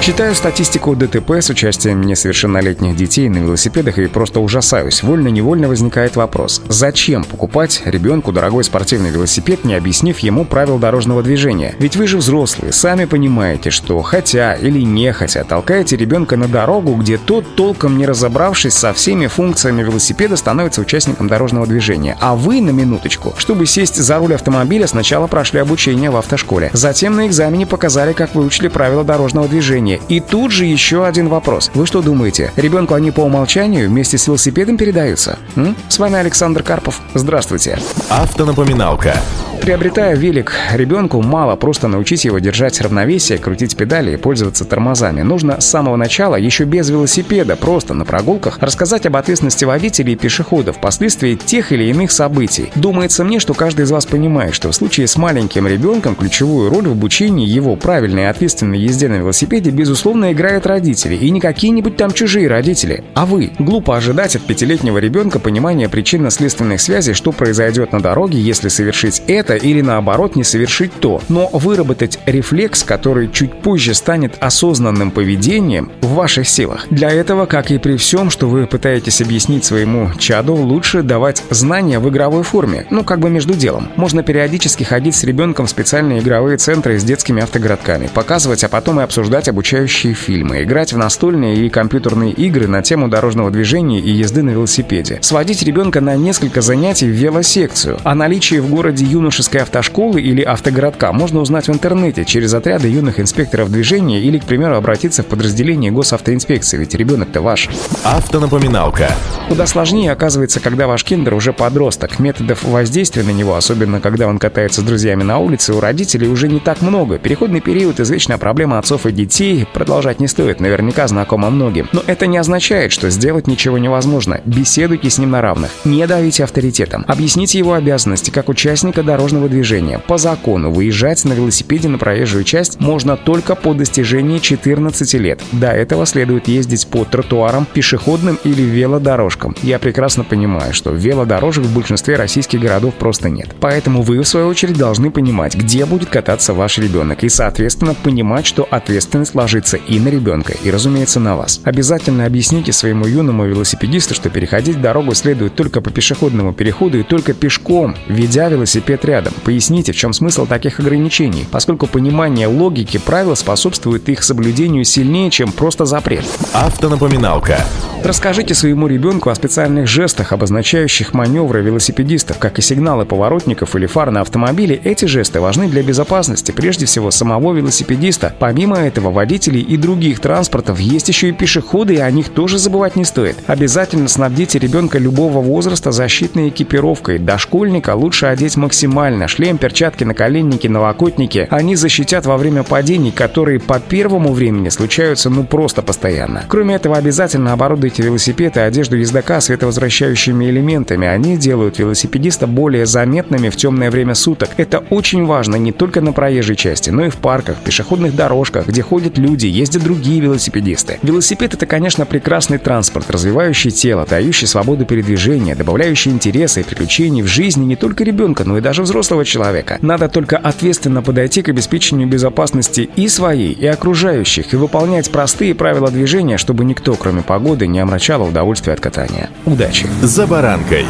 Читаю статистику ДТП с участием несовершеннолетних детей на велосипедах и просто ужасаюсь. Вольно-невольно возникает вопрос. Зачем покупать ребенку дорогой спортивный велосипед, не объяснив ему правил дорожного движения? Ведь вы же взрослые, сами понимаете, что хотя или не хотя толкаете ребенка на дорогу, где тот, толком не разобравшись со всеми функциями велосипеда, становится участником дорожного движения. А вы, на минуточку, чтобы сесть за руль автомобиля, сначала прошли обучение в автошколе. Затем на экзамене показали, как выучили правила дорожного движения и тут же еще один вопрос. Вы что думаете, ребенку они по умолчанию вместе с велосипедом передаются? М? С вами Александр Карпов. Здравствуйте. Автонапоминалка. Приобретая велик ребенку, мало просто научить его держать равновесие, крутить педали и пользоваться тормозами. Нужно с самого начала, еще без велосипеда, просто на прогулках, рассказать об ответственности водителей и пешеходов впоследствии тех или иных событий. Думается мне, что каждый из вас понимает, что в случае с маленьким ребенком ключевую роль в обучении его правильной и ответственной езде на велосипеде, безусловно, играют родители. И не какие-нибудь там чужие родители, а вы. Глупо ожидать от пятилетнего ребенка понимания причинно-следственных связей, что произойдет на дороге, если совершить это или наоборот не совершить то. Но выработать рефлекс, который чуть позже станет осознанным поведением, в ваших силах. Для этого, как и при всем, что вы пытаетесь объяснить своему чаду, лучше давать знания в игровой форме, ну как бы между делом. Можно периодически ходить с ребенком в специальные игровые центры с детскими автогородками, показывать, а потом и обсуждать обучающие фильмы, играть в настольные и компьютерные игры на тему дорожного движения и езды на велосипеде, сводить ребенка на несколько занятий в велосекцию, о наличии в городе юношей юношеской автошколы или автогородка можно узнать в интернете через отряды юных инспекторов движения или, к примеру, обратиться в подразделение госавтоинспекции, ведь ребенок-то ваш. Автонапоминалка. Куда сложнее оказывается, когда ваш киндер уже подросток. Методов воздействия на него, особенно когда он катается с друзьями на улице, у родителей уже не так много. Переходный период – извечная проблема отцов и детей. Продолжать не стоит, наверняка знакомо многим. Но это не означает, что сделать ничего невозможно. Беседуйте с ним на равных. Не давите авторитетом. Объясните его обязанности как участника дорожного дорожного движения. По закону выезжать на велосипеде на проезжую часть можно только по достижении 14 лет. До этого следует ездить по тротуарам, пешеходным или велодорожкам. Я прекрасно понимаю, что велодорожек в большинстве российских городов просто нет. Поэтому вы, в свою очередь, должны понимать, где будет кататься ваш ребенок и, соответственно, понимать, что ответственность ложится и на ребенка, и, разумеется, на вас. Обязательно объясните своему юному велосипедисту, что переходить дорогу следует только по пешеходному переходу и только пешком, ведя велосипед рядом рядом. Поясните, в чем смысл таких ограничений, поскольку понимание логики правил способствует их соблюдению сильнее, чем просто запрет. Автонапоминалка. Расскажите своему ребенку о специальных жестах, обозначающих маневры велосипедистов, как и сигналы поворотников или фар на автомобиле. Эти жесты важны для безопасности, прежде всего, самого велосипедиста. Помимо этого, водителей и других транспортов есть еще и пешеходы, и о них тоже забывать не стоит. Обязательно снабдите ребенка любого возраста защитной экипировкой. Дошкольника лучше одеть максимально. Шлем, перчатки, наколенники, налокотники. Они защитят во время падений, которые по первому времени случаются ну просто постоянно. Кроме этого, обязательно оборудуйте Оборудуйте велосипед и одежду ездока световозвращающими элементами. Они делают велосипедиста более заметными в темное время суток. Это очень важно не только на проезжей части, но и в парках, пешеходных дорожках, где ходят люди, ездят другие велосипедисты. Велосипед — это, конечно, прекрасный транспорт, развивающий тело, дающий свободу передвижения, добавляющий интереса и приключений в жизни не только ребенка, но и даже взрослого человека. Надо только ответственно подойти к обеспечению безопасности и своей, и окружающих, и выполнять простые правила движения, чтобы никто, кроме погоды, не омрачало удовольствие от катания. Удачи! За баранкой!